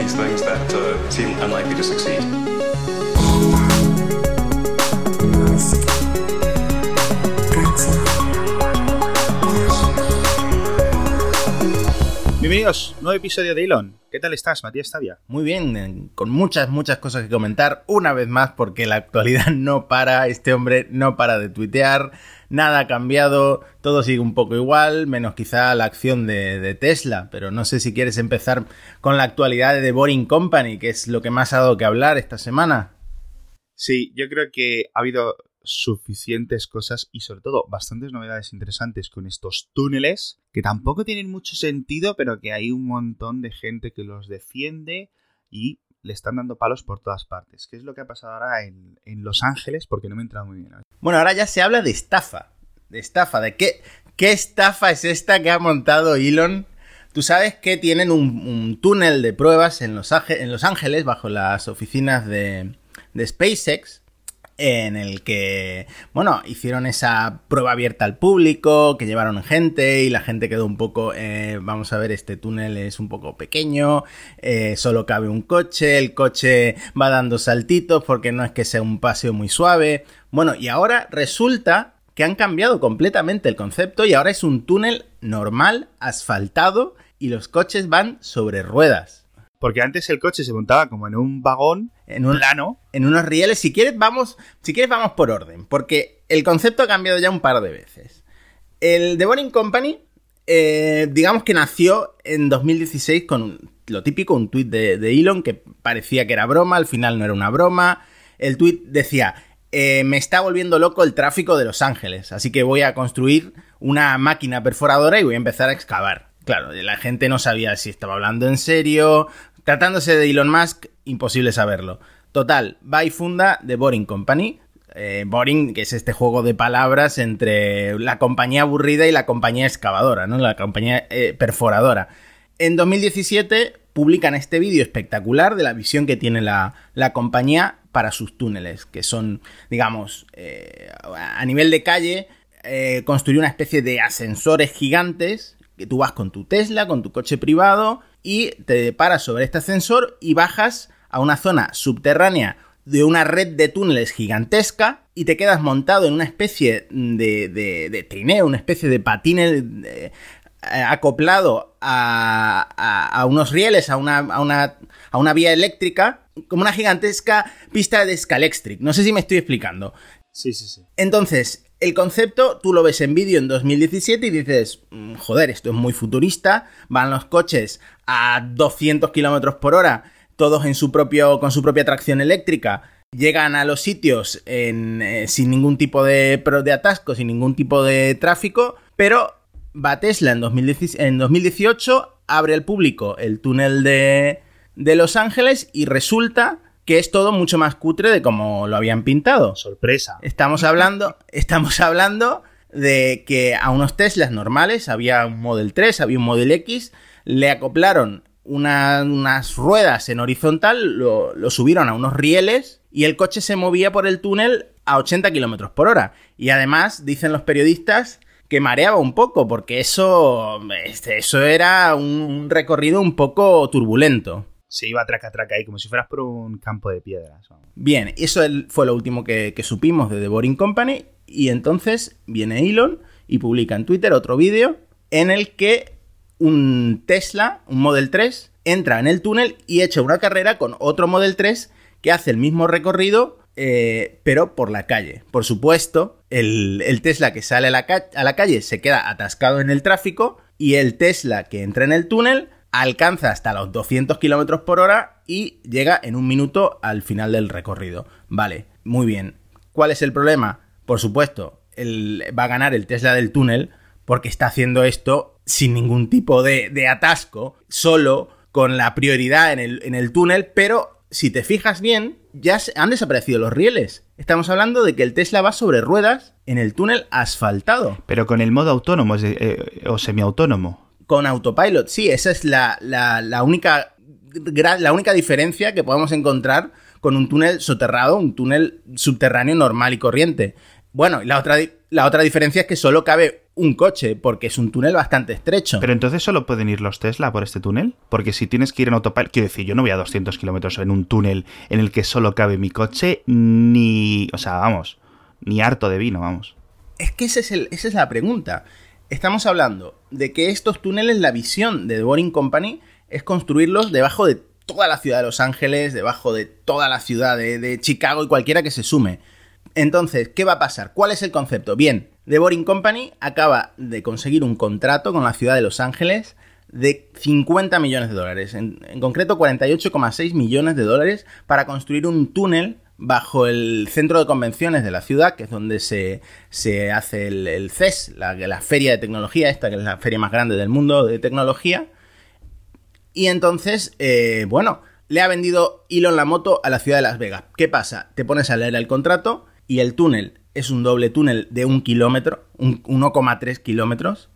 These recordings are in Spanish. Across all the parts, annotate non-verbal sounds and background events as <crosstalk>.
these things that uh, seem unlikely to succeed. Bienvenidos, nuevo episodio de Elon. ¿Qué tal estás, Matías Tavia? Muy bien, con muchas, muchas cosas que comentar. Una vez más, porque la actualidad <laughs> no para, este hombre no para de tuitear, nada ha cambiado, todo sigue un poco igual, menos quizá la acción de, Tesla. Pero no sé si quieres empezar con la actualidad de The Boring Company, que es lo que más ha dado que hablar esta semana. Sí, yo creo que ha habido suficientes cosas y sobre todo bastantes novedades interesantes con estos túneles que tampoco tienen mucho sentido pero que hay un montón de gente que los defiende y le están dando palos por todas partes. ¿Qué es lo que ha pasado ahora en, en Los Ángeles? Porque no me he entrado muy bien. Bueno, ahora ya se habla de estafa. De estafa, de qué, qué estafa es esta que ha montado Elon. Tú sabes que tienen un, túnel de pruebas en Los, en Los, Ángeles bajo las oficinas de, de SpaceX en el que, bueno, hicieron esa prueba abierta al público, que llevaron gente y la gente quedó un poco, eh, vamos a ver, este túnel es un poco pequeño, eh, solo cabe un coche, el coche va dando saltitos porque no es que sea un paseo muy suave. Bueno, y ahora resulta que han cambiado completamente el concepto y ahora es un túnel normal, asfaltado y los coches van sobre ruedas. Porque antes el coche se montaba como en un vagón, en un plano, en unos rieles. Si quieres, vamos, si quieres, vamos por orden. Porque el concepto ha cambiado ya un par de veces. El The Boring Company, eh, digamos que nació en 2016 con lo típico, un tuit de, de, Elon que parecía que era broma, al final no era una broma. El tuit decía, eh, me está volviendo loco el tráfico de Los Ángeles, así que voy a construir una máquina perforadora y voy a empezar a excavar. Claro, la gente no sabía si estaba hablando en serio, Tratándose de Elon Musk, imposible saberlo. Total, va y funda The Boring Company. Eh, boring, que es este juego de palabras entre la compañía aburrida y la compañía excavadora, ¿no? La compañía eh, perforadora. En 2017 publican este vídeo espectacular de la visión que tiene la, la compañía para sus túneles, que son, digamos, eh, a nivel de calle, construir una especie de ascensores gigantes que tú vas con tu Tesla, con tu coche privado, y te paras sobre este ascensor y bajas a una zona subterránea de una red de túneles gigantesca y te quedas montado en una especie de, de, de trineo, una especie de patines eh, acoplado a, a, a, unos rieles, a una, a, una, a una vía eléctrica, como una gigantesca pista de Scalextric. No sé si me estoy explicando. Sí, sí, sí. Entonces, el concepto tú lo ves en vídeo en 2017 y dices, mm, joder, esto es muy futurista, van los coches a 200 kilómetros por hora, todos con su propia tracción eléctrica, llegan a los sitios eh, sin ningún tipo de, de atasco, sin ningún tipo de tráfico, pero va Tesla en, 2018, en 2018 abre al público el túnel de, de Los Ángeles y resulta que es todo mucho más cutre de como lo habían pintado. Sorpresa. Estamos hablando, estamos hablando de que a unos Teslas normales había un Model 3, había un Model X, le acoplaron una, unas ruedas en horizontal, lo, lo, subieron a unos rieles y el coche se movía por el túnel a 80 kilómetros por hora. Y además, dicen los periodistas, que mareaba un poco, porque eso, este, eso era un recorrido un poco turbulento se iba traca traca ahí, como si fueras por un campo de piedras. Bien, eso fue lo último que, supimos de The Boring Company. Y entonces viene Elon y publica en Twitter otro vídeo en el que un Tesla, un Model 3, entra en el túnel y echa una carrera con otro Model 3 que hace el mismo recorrido, eh, pero por la calle. Por supuesto, el, el Tesla que sale a la calle se queda atascado en el tráfico y el Tesla que entra en el túnel alcanza hasta los 200 km por hora y llega en un minuto al final del recorrido. Vale, muy bien. ¿Cuál es el problema? Por supuesto, el, va a ganar el Tesla del túnel porque está haciendo esto sin ningún tipo de, atasco, solo con la prioridad en el, en el túnel, pero si te fijas bien, ya han desaparecido los rieles. Estamos hablando de que el Tesla va sobre ruedas en el túnel asfaltado. Pero con el modo autónomo eh, o semiautónomo con autopilot. Sí, esa es la, la, la, única, la única diferencia que podemos encontrar con un túnel soterrado, un túnel subterráneo normal y corriente. Bueno, y la otra, la otra diferencia es que solo cabe un coche, porque es un túnel bastante estrecho. Pero entonces solo pueden ir los Tesla por este túnel, porque si tienes que ir en autopilot, quiero decir, yo no voy a 200 kilómetros en un túnel en el que solo cabe mi coche, ni, o sea, vamos, ni harto de vino, vamos. Es que ese es el, esa es la pregunta. Estamos hablando de que estos túneles, la visión de The Boring Company es construirlos debajo de toda la ciudad de Los Ángeles, debajo de toda la ciudad de, Chicago y cualquiera que se sume. Entonces, ¿qué va a pasar? ¿Cuál es el concepto? Bien, The Boring Company acaba de conseguir un contrato con la ciudad de Los Ángeles de 50 millones de dólares, en, en concreto 48,6 millones de dólares para construir un túnel bajo el centro de convenciones de la ciudad, que es donde se, se hace el, CES, la, feria de tecnología, esta que es la feria más grande del mundo de tecnología. Y entonces, eh, bueno, le ha vendido Elon la moto a la ciudad de Las Vegas. ¿Qué pasa? Te pones a leer el contrato y el túnel es un doble túnel de un kilómetro, 1,3 kilómetros,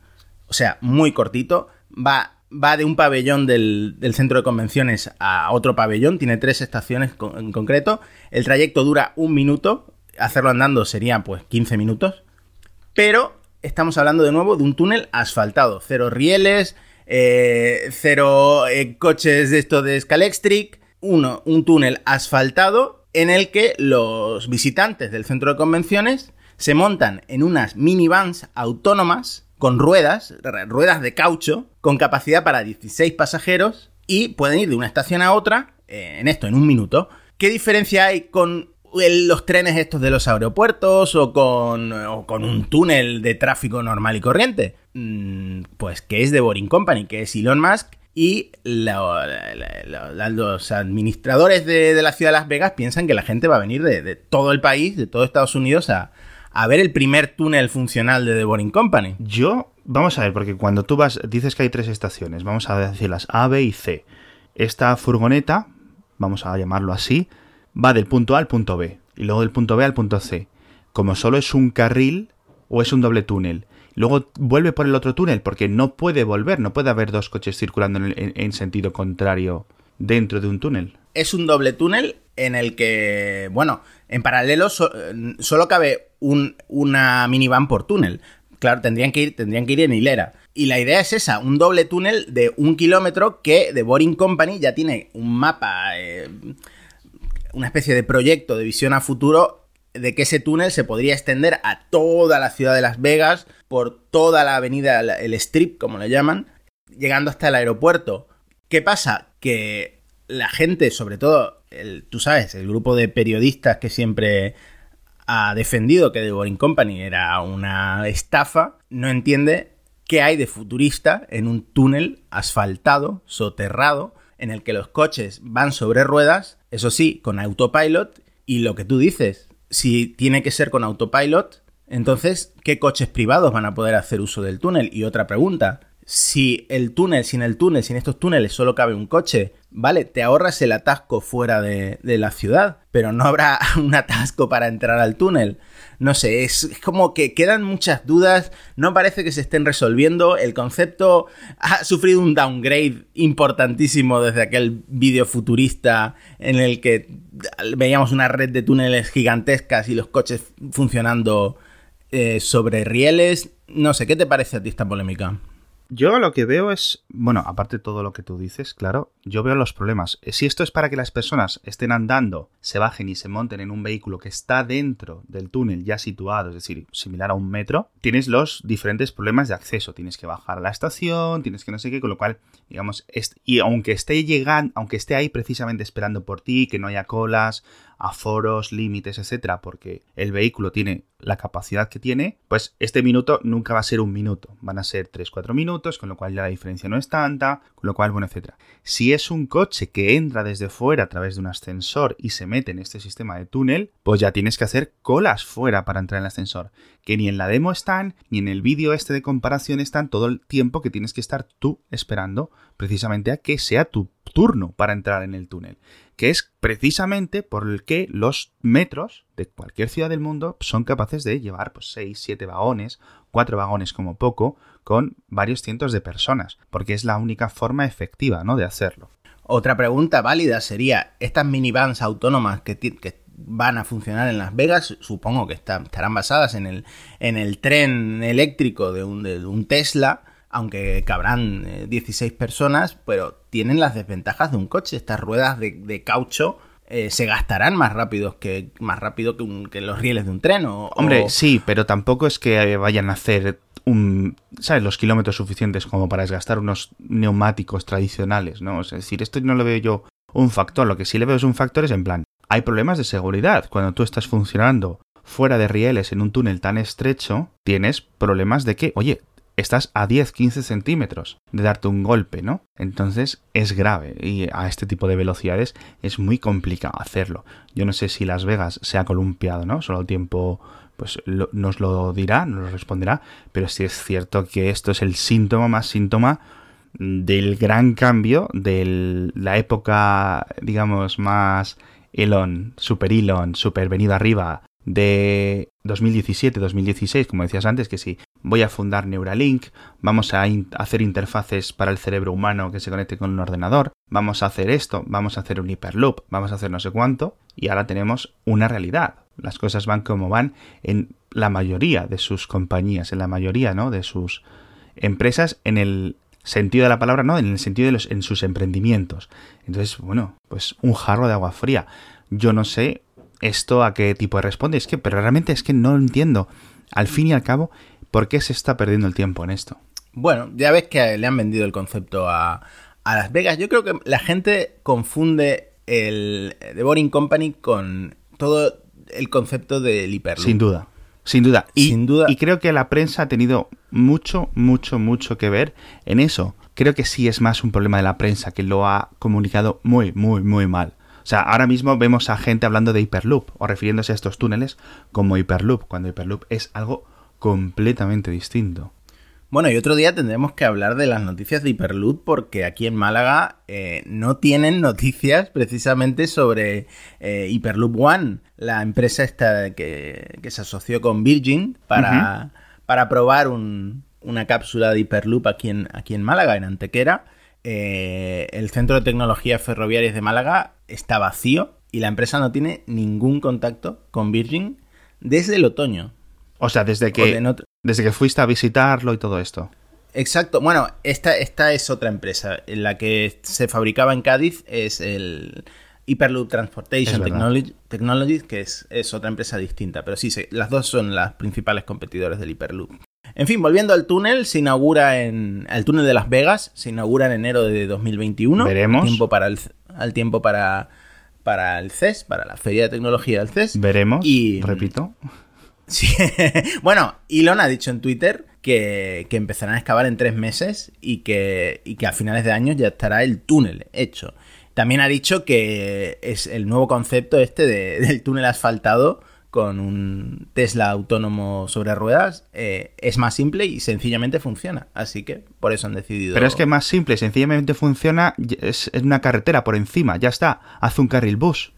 o sea, muy cortito. Va, va de un pabellón del, centro de convenciones a otro pabellón, tiene tres estaciones en concreto. El trayecto dura un minuto, hacerlo andando sería pues 15 minutos. Pero estamos hablando de nuevo de un túnel asfaltado, cero rieles, eh, cero eh, coches de esto de Scalextric, uno, un túnel asfaltado en el que los visitantes del centro de convenciones se montan en unas minivans autónomas con ruedas, ruedas de caucho, con capacidad para 16 pasajeros y pueden ir de una estación a otra eh, en esto, en un minuto. ¿Qué diferencia hay con los trenes estos de los aeropuertos o con, o con, un túnel de tráfico normal y corriente? Mm, pues que es de Boring Company, que es Elon Musk. Y lo, lo, lo, los administradores de, la ciudad de Las Vegas piensan que la gente va a venir de, de todo el país, de todo Estados Unidos, a, a ver el primer túnel funcional de The Boring Company. Yo, vamos a ver, porque cuando tú vas, dices que hay tres estaciones, vamos a decirlas A, B y C. Esta furgoneta, vamos a llamarlo así, va del punto A al punto B, y luego del punto B al punto C. Como solo es un carril o es un doble túnel, luego vuelve por el otro túnel, porque no puede volver, no puede haber dos coches circulando en, en, en sentido contrario dentro de un túnel. Es un doble túnel en el que, bueno, en paralelo so, solo cabe un, una minivan por túnel. Claro, tendrían que, ir, tendrían que ir en hilera. Y la idea es esa, un doble túnel de un kilómetro que The Boring Company ya tiene un mapa, eh, una especie de proyecto de visión a futuro de que ese túnel se podría extender a toda la ciudad de Las Vegas, por toda la avenida, el strip, como le llaman, llegando hasta el aeropuerto. ¿Qué pasa? Que la gente, sobre todo, tú sabes, el grupo de periodistas que siempre ha defendido que The Boring Company era una estafa, no entiende qué hay de futurista en un túnel asfaltado, soterrado, en el que los coches van sobre ruedas, eso sí, con autopilot, y lo que tú dices, si tiene que ser con autopilot, entonces, ¿qué coches privados van a poder hacer uso del túnel? Y otra pregunta, si el túnel, sin el túnel, sin estos túneles solo cabe un coche, vale, te ahorras el atasco fuera de, la ciudad, pero no habrá <laughs> un atasco para entrar al túnel. No sé, es, es, como que quedan muchas dudas, no parece que se estén resolviendo, el concepto ha sufrido un downgrade importantísimo desde aquel vídeo futurista en el que veíamos una red de túneles gigantescas y los coches funcionando eh, sobre rieles. No sé, ¿qué te parece a ti esta polémica? Yo lo que veo es, bueno, aparte de todo lo que tú dices, claro, yo veo los problemas. Si esto es para que las personas estén andando, se bajen y se monten en un vehículo que está dentro del túnel ya situado, es decir, similar a un metro, tienes los diferentes problemas de acceso. Tienes que bajar a la estación, tienes que no sé qué, con lo cual, digamos, y aunque esté llegando, aunque esté ahí precisamente esperando por ti, que no haya colas, aforos, límites, etcétera, porque el vehículo tiene la capacidad que tiene, pues este minuto nunca va a ser un minuto, van a ser 3-4 minutos, con lo cual ya la diferencia no es tanta, con lo cual, bueno, etcétera. Si es un coche que entra desde fuera a través de un ascensor y se mete en este sistema de túnel, pues ya tienes que hacer colas fuera para entrar en el ascensor, que ni en la demo están, ni en el vídeo este de comparación están todo el tiempo que tienes que estar tú esperando precisamente a que sea tu turno para entrar en el túnel que es precisamente por el que los metros de cualquier ciudad del mundo son capaces de llevar pues 6, 7 vagones, 4 vagones como poco, con varios cientos de personas, porque es la única forma efectiva ¿no? de hacerlo. Otra pregunta válida sería, estas minivans autónomas que, van a funcionar en Las Vegas, supongo que estarán basadas en el, en el tren eléctrico de un Tesla, aunque cabrán 16 eh, personas, pero tienen las desventajas de un coche. Estas ruedas de, caucho eh, se gastarán más rápido que más rápido que, los rieles de un tren. Hombre, sí, pero tampoco es que vayan a hacer un, ¿sabes? los kilómetros suficientes como para desgastar unos neumáticos tradicionales, ¿no? Es decir, esto no lo veo yo un factor. Lo que sí le veo es un factor es en plan, hay problemas de seguridad. Cuando tú estás funcionando fuera de rieles en un túnel tan estrecho, tienes problemas de que, oye, estás a 10-15 centímetros de darte un golpe, ¿no? Entonces es grave y a este tipo de velocidades es muy complicado hacerlo. Yo no sé si Las Vegas se ha columpiado, ¿no? Solo el tiempo pues nos lo dirá, nos lo responderá, pero sí es cierto que esto es el síntoma más síntoma del gran cambio de la época, digamos, más Elon, super Elon, super venido arriba de 2017-2016, como decías antes, que sí, voy a fundar Neuralink, vamos a hacer interfaces para el cerebro humano que se conecte con un ordenador, vamos a hacer esto, vamos a hacer un hyperloop, vamos a hacer no sé cuánto, y ahora tenemos una realidad. Las cosas van como van en la mayoría de sus compañías, en la mayoría, ¿no? de sus empresas, en el sentido de la palabra, no, en el sentido de los, en sus emprendimientos. Entonces, bueno, pues un jarro de agua fría. Yo no sé esto a qué tipo de responde, es que, pero realmente es que no entiendo. Al fin y al cabo, ¿por qué se está perdiendo el tiempo en esto? Bueno, ya ves que le han vendido el concepto a, a Las Vegas. Yo creo que la gente confunde el The Boring Company con todo el concepto del hiperloop. Sin duda. Sin duda. Y, Sin duda. y creo que la prensa ha tenido mucho, mucho, mucho que ver en eso. Creo que sí es más un problema de la prensa que lo ha comunicado muy, muy, muy mal. O sea, ahora mismo vemos a gente hablando de Hyperloop o refiriéndose a estos túneles como Hyperloop, cuando Hyperloop es algo completamente distinto. Bueno, y otro día tendremos que hablar de las noticias de Hyperloop porque aquí en Málaga eh, no tienen noticias precisamente sobre eh, Hyperloop One, la empresa esta que, se asoció con Virgin para, para probar una cápsula de Hyperloop aquí en, aquí en Málaga, en Antequera. Eh, el Centro de Tecnologías Ferroviarias de Málaga está vacío y la empresa no tiene ningún contacto con Virgin desde el otoño. O sea, desde que, desde que fuiste a visitarlo y todo esto. Exacto. Bueno, esta, esta es otra empresa. La que se fabricaba en Cádiz es el Hyperloop Transportation Technology, que es, es, otra empresa distinta. Pero sí, las dos son las principales competidores del Hyperloop. En fin, volviendo al túnel, se inaugura en. El túnel de Las Vegas se inaugura en enero de 2021. Veremos. Tiempo para el, al tiempo para, para el CES, para la Feria de Tecnología del CES. Veremos. Y. Repito. Sí. <laughs> bueno, Elon ha dicho en Twitter que, empezarán a excavar en tres meses y que, y que a finales de año ya estará el túnel hecho. También ha dicho que es el nuevo concepto este <laughs> del túnel asfaltado con un Tesla autónomo sobre ruedas eh, es más simple y sencillamente funciona. Así que por eso han decidido. Pero es que más simple, sencillamente funciona, es, es una carretera por encima, ya está, haz un carril bus.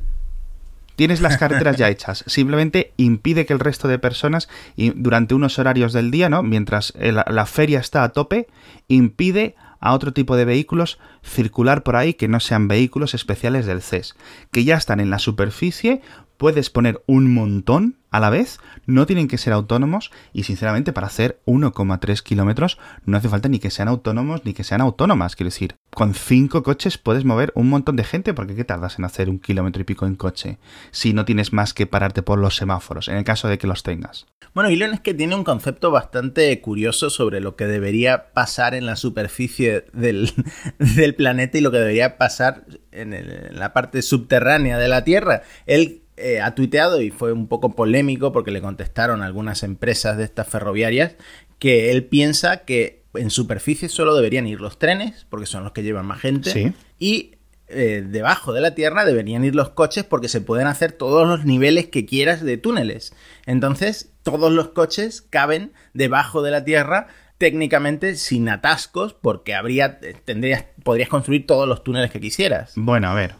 Tienes las carreteras ya hechas. <laughs> Simplemente impide que el resto de personas, y durante unos horarios del día, ¿no? Mientras la feria está a tope, impide a otro tipo de vehículos circular por ahí que no sean vehículos especiales del CES, que ya están en la superficie puedes poner un montón a la vez, no tienen que ser autónomos y sinceramente para hacer 1,3 kilómetros no hace falta ni que sean autónomos ni que sean autónomas, quiero decir, con 5 coches puedes mover un montón de gente porque ¿qué tardas en hacer un kilómetro y pico en coche si no tienes más que pararte por los semáforos, en el caso de que los tengas? Bueno, Elon es que tiene un concepto bastante curioso sobre lo que debería pasar en la superficie del, <laughs> planeta y lo que debería pasar en, en la parte subterránea de la Tierra. Él eh, ha tuiteado y fue un poco polémico porque le contestaron algunas empresas de estas ferroviarias que él piensa que en superficie solo deberían ir los trenes porque son los que llevan más gente y eh, debajo de la tierra deberían ir los coches porque se pueden hacer todos los niveles que quieras de túneles. Entonces todos los coches caben debajo de la tierra técnicamente sin atascos porque habría tendrías podrías construir todos los túneles que quisieras. Bueno, a ver,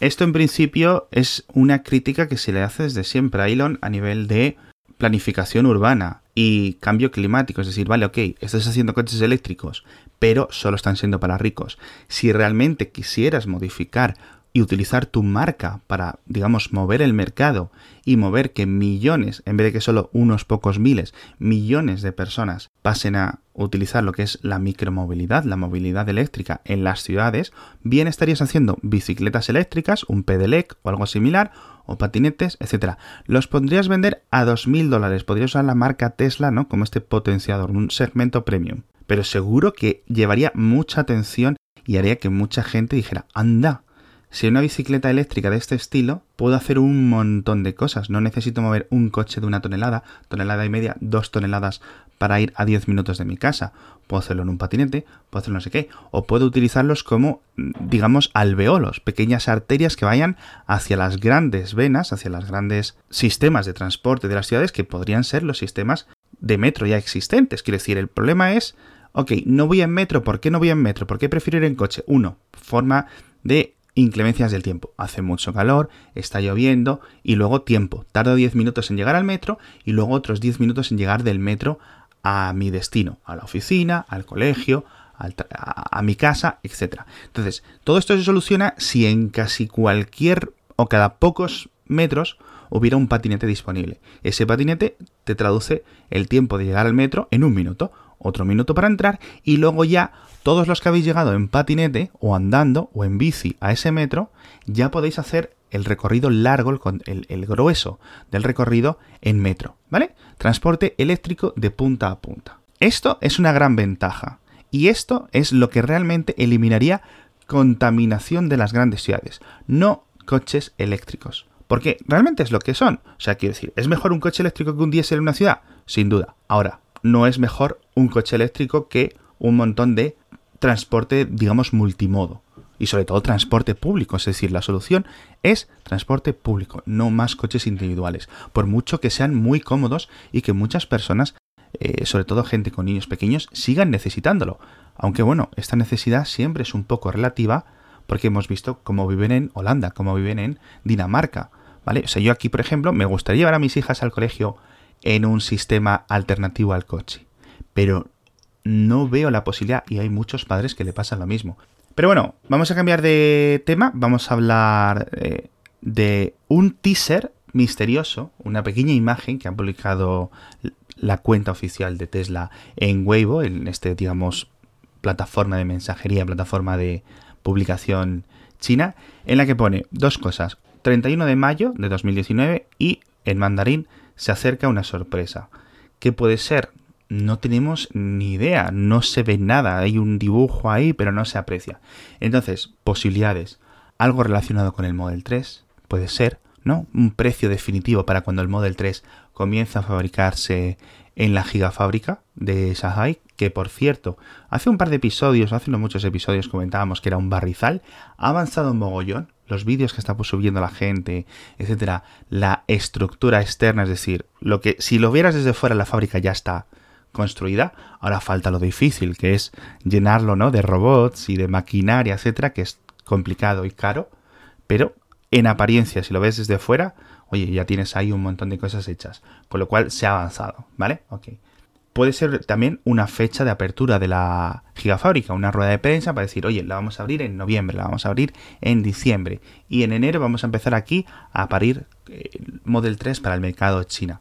esto en principio es una crítica que se le hace desde siempre a Elon a nivel de planificación urbana y cambio climático. Es decir, vale, ok, estás haciendo coches eléctricos, pero solo están siendo para ricos. Si realmente quisieras modificar y utilizar tu marca para, digamos, mover el mercado y mover que millones, en vez de que solo unos pocos miles, millones de personas pasen a utilizar lo que es la micromovilidad, la movilidad eléctrica en las ciudades, bien estarías haciendo bicicletas eléctricas, un pedelec o algo similar, o patinetes, etcétera. Los podrías vender a 2.000 dólares, podrías usar la marca Tesla, ¿no? Como este potenciador, un segmento premium. Pero seguro que llevaría mucha atención y haría que mucha gente dijera, anda, si una bicicleta eléctrica de este estilo, puedo hacer un montón de cosas. No necesito mover un coche de una tonelada, tonelada y media, dos toneladas para ir a 10 minutos de mi casa. Puedo hacerlo en un patinete, puedo hacerlo no sé qué. O puedo utilizarlos como, digamos, alveolos, pequeñas arterias que vayan hacia las grandes venas, hacia los grandes sistemas de transporte de las ciudades que podrían ser los sistemas de metro ya existentes. Quiero decir, el problema es, ok, no voy en metro, ¿por qué no voy en metro? ¿Por qué prefiero ir en coche? Uno, forma de inclemencias del tiempo. Hace mucho calor, está lloviendo y luego tiempo. Tardo 10 minutos en llegar al metro y luego otros 10 minutos en llegar del metro a mi destino, a la oficina, al colegio, a, mi casa, etc. Entonces, todo esto se soluciona si en casi cualquier o cada pocos metros hubiera un patinete disponible. Ese patinete te traduce el tiempo de llegar al metro en un minuto, otro minuto para entrar y luego ya todos los que habéis llegado en patinete o andando o en bici a ese metro, ya podéis hacer el recorrido largo, el, el, grueso del recorrido en metro, ¿vale? Transporte eléctrico de punta a punta. Esto es una gran ventaja y esto es lo que realmente eliminaría contaminación de las grandes ciudades, no coches eléctricos. Porque realmente es lo que son. O sea, quiero decir, ¿es mejor un coche eléctrico que un diésel en una ciudad? Sin duda. Ahora, no es mejor un coche eléctrico que un montón de transporte, digamos, multimodo. Y sobre todo transporte público. Es decir, la solución es transporte público, no más coches individuales. Por mucho que sean muy cómodos y que muchas personas, eh, sobre todo gente con niños pequeños, sigan necesitándolo. Aunque bueno, esta necesidad siempre es un poco relativa porque hemos visto cómo viven en Holanda, cómo viven en Dinamarca. ¿Vale? O sea, yo aquí, por ejemplo, me gustaría llevar a mis hijas al colegio en un sistema alternativo al coche. Pero no veo la posibilidad y hay muchos padres que le pasan lo mismo. Pero bueno, vamos a cambiar de tema, vamos a hablar eh, de un teaser misterioso, una pequeña imagen que ha publicado la cuenta oficial de Tesla en Weibo, en este, digamos, plataforma de mensajería, plataforma de publicación china, en la que pone dos cosas, 31 de mayo de 2019 y en mandarín se acerca una sorpresa. ¿Qué puede ser? no tenemos ni idea, no se ve nada, hay un dibujo ahí, pero no se aprecia. Entonces, posibilidades. Algo relacionado con el Model 3, puede ser, ¿no? Un precio definitivo para cuando el Model 3 comienza a fabricarse en la gigafábrica de Shanghai, que por cierto, hace un par de episodios, hace unos muchos episodios comentábamos que era un barrizal, ha avanzado un mogollón, los vídeos que está subiendo la gente, etcétera, la estructura externa, es decir, lo que si lo vieras desde fuera la fábrica ya está construida. Ahora falta lo difícil, que es llenarlo, ¿no? De robots y de maquinaria, etcétera, que es complicado y caro. Pero en apariencia, si lo ves desde fuera, oye, ya tienes ahí un montón de cosas hechas. Con lo cual se ha avanzado, ¿vale? Ok. Puede ser también una fecha de apertura de la gigafábrica, una rueda de prensa para decir, oye, la vamos a abrir en noviembre, la vamos a abrir en diciembre. Y en enero vamos a empezar aquí a parir eh, Model 3 para el mercado china.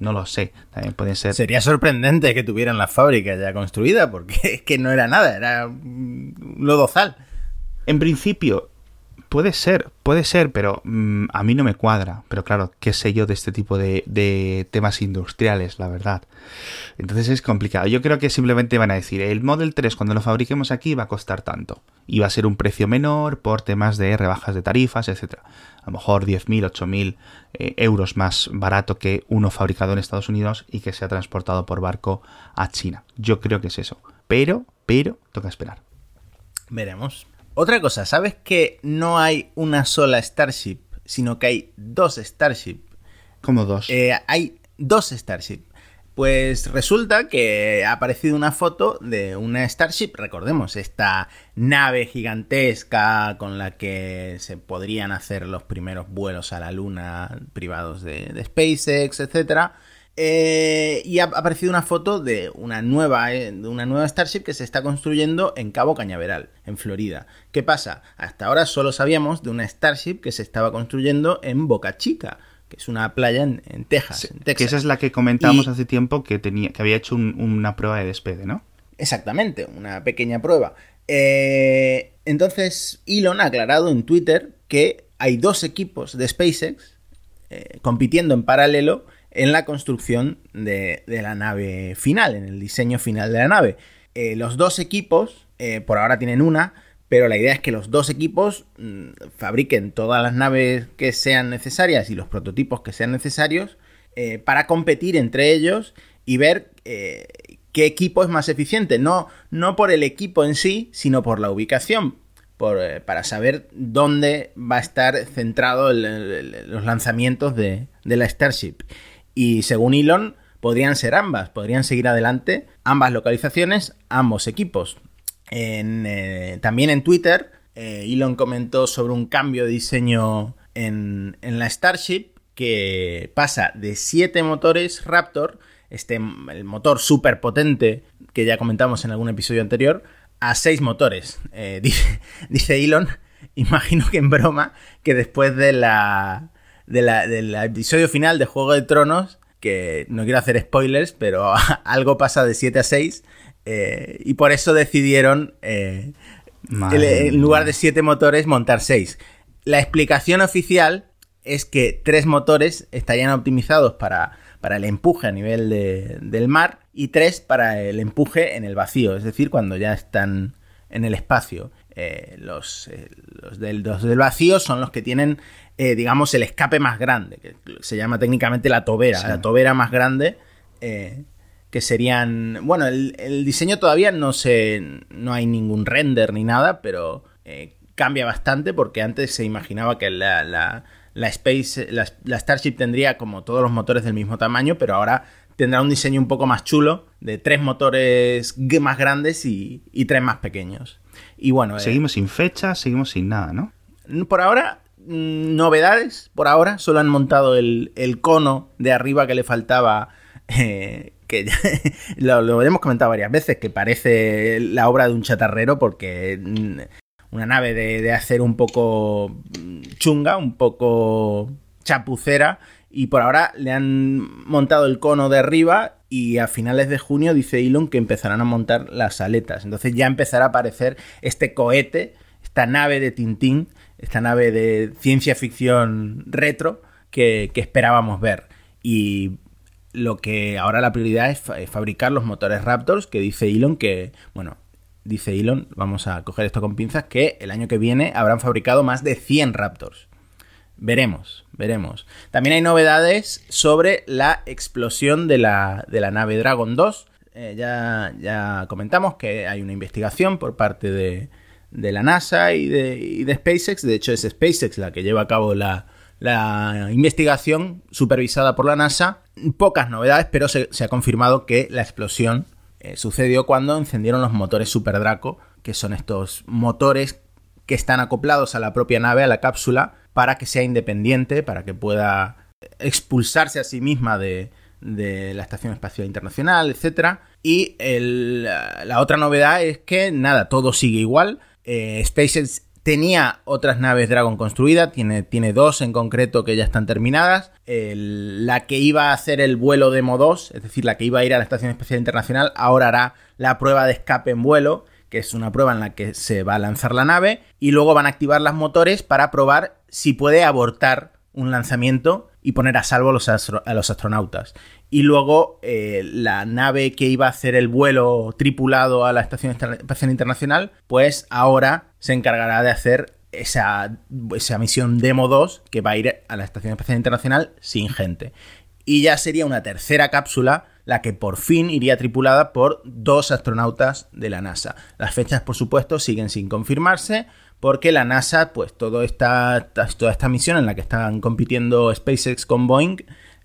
No lo sé. También puede ser. Sería sorprendente que tuvieran la fábrica ya construida, porque <laughs> es que no era nada, era un lodozal. En principio, puede ser, puede ser, pero mm, a mí no me cuadra. Pero claro, qué sé yo de este tipo de, temas industriales, la verdad. Entonces es complicado. Yo creo que simplemente van a decir, el Model 3 cuando lo fabriquemos aquí va a costar tanto. Y va a ser un precio menor por temas de rebajas de tarifas, etcétera a lo mejor 10.000, 8.000 eh, euros más barato que uno fabricado en Estados Unidos y que se ha transportado por barco a China. Yo creo que es eso. Pero, pero, toca esperar. Veremos. Otra cosa, ¿sabes que no hay una sola Starship, sino que hay dos Starship? ¿Cómo dos? Eh, hay dos Starship. Pues resulta que ha aparecido una foto de una Starship, recordemos, esta nave gigantesca con la que se podrían hacer los primeros vuelos a la Luna privados de, SpaceX, etc. Eh, y ha aparecido una foto de una nueva, eh, de una nueva Starship que se está construyendo en Cabo Cañaveral, en Florida. ¿Qué pasa? Hasta ahora solo sabíamos de una Starship que se estaba construyendo en Boca Chica, que es una playa en, Texas, Que esa es la que comentamos hace tiempo que, tenía, que había hecho una prueba de despegue, ¿no? Exactamente, una pequeña prueba. Eh, entonces, Elon ha aclarado en Twitter que hay dos equipos de SpaceX compitiendo en paralelo en la construcción de, la nave final, en el diseño final de la nave. Eh, los dos equipos, eh, por ahora tienen una, pero la idea es que los dos equipos mm, fabriquen todas las naves que sean necesarias y los prototipos que sean necesarios eh, para competir entre ellos y ver qué equipo es más eficiente. No, no por el equipo en sí, sino por la ubicación. para saber dónde va a estar centrado los lanzamientos de, de la Starship. Y según Elon, podrían ser ambas, podrían seguir adelante ambas localizaciones, ambos equipos. Eh, también en Twitter, eh, Elon comentó sobre un cambio de diseño en, la Starship que pasa de 7 motores Raptor, este, el motor súper potente que ya comentamos en algún episodio anterior, a 6 motores. Eh, <laughs> dice Elon, <laughs> imagino que en broma, que después de la, del episodio final de Juego de Tronos, que no quiero hacer spoilers, pero <laughs> algo pasa de 7 a 6, eh, y por eso decidieron, eh, en lugar de 7 motores, montar 6. La explicación oficial es que 3 motores estarían optimizados para, para el empuje a nivel del mar y 3 para el empuje en el vacío, es decir, cuando ya están en el espacio. Eh, los, del, los, del, vacío son los que tienen eh, digamos, el escape más grande, que se llama técnicamente la tobera, la tobera más grande, eh, que serían, bueno, el, diseño todavía no se, no hay ningún render ni nada, pero eh, cambia bastante porque antes se imaginaba que la, la, la Space, la, Starship tendría como todos los motores del mismo tamaño, pero ahora tendrá un diseño un poco más chulo, de tres motores más grandes y, y tres más pequeños. Y bueno... Seguimos sin fecha, seguimos sin nada, ¿no? Por ahora Mm, novedades por ahora. Solo han montado el, cono de arriba que le faltaba. <laughs> Eh, que <laughs> lo, hemos comentado varias veces, que parece la obra de un chatarrero porque mm, una nave de, de hacer un poco mm, chunga, un poco chapucera, y por ahora le han montado el cono de arriba y a finales de junio dice Elon que empezarán a montar las aletas. Entonces ya empezará a aparecer este cohete, esta nave de Tintín esta nave de ciencia ficción retro que, esperábamos ver. Y lo que ahora la prioridad es, fabricar los motores Raptors, que dice Elon que, bueno, dice Elon, vamos a coger esto con pinzas, que el año que viene habrán fabricado más de 100 Raptors. Veremos, veremos. También hay novedades sobre la explosión de la, de la nave Dragon 2. Eh, ya, ya comentamos que hay una investigación por parte de, de la NASA y de, SpaceX. De hecho, es SpaceX la que lleva a cabo la, investigación supervisada por la NASA. Pocas novedades, pero se, ha confirmado que la explosión eh, sucedió cuando encendieron los motores Super Draco, que son estos motores que están acoplados a la propia nave, a la cápsula, para que sea independiente, para que pueda expulsarse a sí misma de, la Estación Espacial Internacional, etc. Y la otra novedad es que, nada, todo sigue igual. Eh, SpaceX tenía otras naves Dragon construidas, tiene, tiene dos en concreto que ya están terminadas. la que iba a hacer el vuelo Demo 2, es decir, la que iba a ir a la Estación Espacial Internacional, ahora hará la prueba de escape en vuelo, que es una prueba en la que se va a lanzar la nave, y luego van a activar los motores para probar si puede abortar un lanzamiento y poner a salvo a los, astronautas. Y luego eh, la nave que iba a hacer el vuelo tripulado a la Estación Espacial Internacional, pues ahora se encargará de hacer esa, esa misión Demo 2 que va a ir a la Estación Espacial Internacional sin gente. Y ya sería una tercera cápsula la que por fin iría tripulada por dos astronautas de la NASA. Las fechas, por supuesto, siguen sin confirmarse, porque la NASA, pues toda esta, toda esta misión en la que están compitiendo SpaceX con Boeing,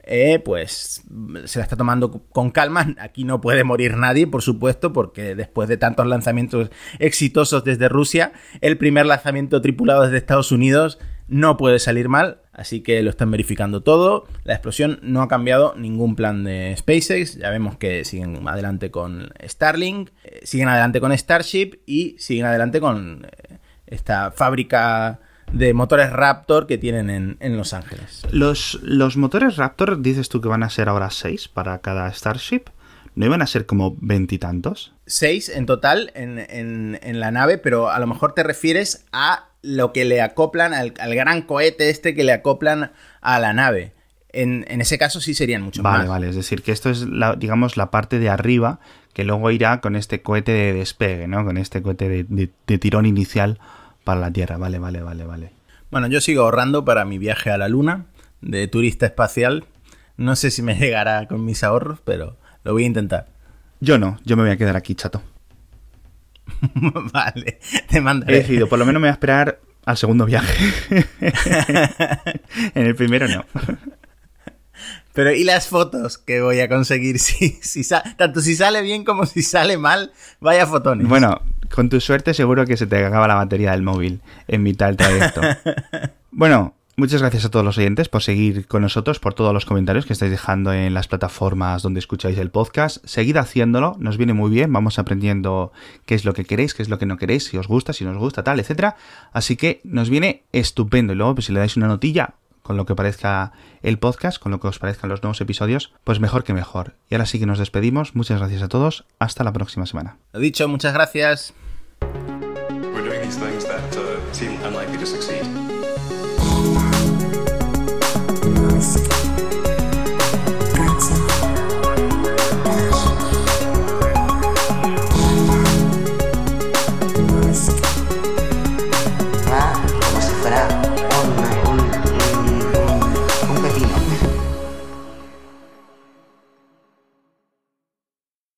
eh, pues se la está tomando con calma. Aquí no puede morir nadie, por supuesto, porque después de tantos lanzamientos exitosos desde Rusia, el primer lanzamiento tripulado desde Estados Unidos no puede salir mal. Así que lo están verificando todo. La explosión no ha cambiado ningún plan de SpaceX. Ya vemos que siguen adelante con Starlink, eh, siguen adelante con Starship y siguen adelante con eh, esta fábrica de motores Raptor que tienen en, en Los Ángeles. Los, los motores Raptor, dices tú que van a ser ahora 6 para cada Starship. ¿No iban a ser como veintitantos? Seis en total en, en, en, la nave, pero a lo mejor te refieres a lo que le acoplan al, al gran cohete este que le acoplan a la nave. En, en ese caso sí serían muchos vale, más. Vale, vale. Es decir, que esto es, la, digamos, la parte de arriba que luego irá con este cohete de despegue, ¿no? Con este cohete de, de, de tirón inicial para la Tierra. Vale, vale, vale, vale. Bueno, yo sigo ahorrando para mi viaje a la Luna de turista espacial. No sé si me llegará con mis ahorros, pero lo voy a intentar. Yo no, yo me voy a quedar aquí, chato. <laughs> vale, te mandaré. He decidido, por lo menos me voy a esperar al segundo viaje. <laughs> en el primero no. Pero ¿y las fotos que voy a conseguir? <laughs> Si, si tanto si sale bien como si sale mal, vaya fotones. Bueno, con tu suerte seguro que se te acaba la batería del móvil en mitad del trayecto. bueno, Muchas gracias a todos los oyentes por seguir con nosotros, por todos los comentarios que estáis dejando en las plataformas donde escucháis el podcast. Seguid haciéndolo, nos viene muy bien, vamos aprendiendo qué es lo que queréis, qué es lo que no queréis, si os gusta, si no os gusta, tal, etcétera. Así que nos viene estupendo. Y luego, pues si le dais una notilla con lo que parezca el podcast, con lo que os parezcan los nuevos episodios, pues mejor que mejor. Y ahora sí que nos despedimos. Muchas gracias a todos. Hasta la próxima semana. Lo dicho, muchas gracias.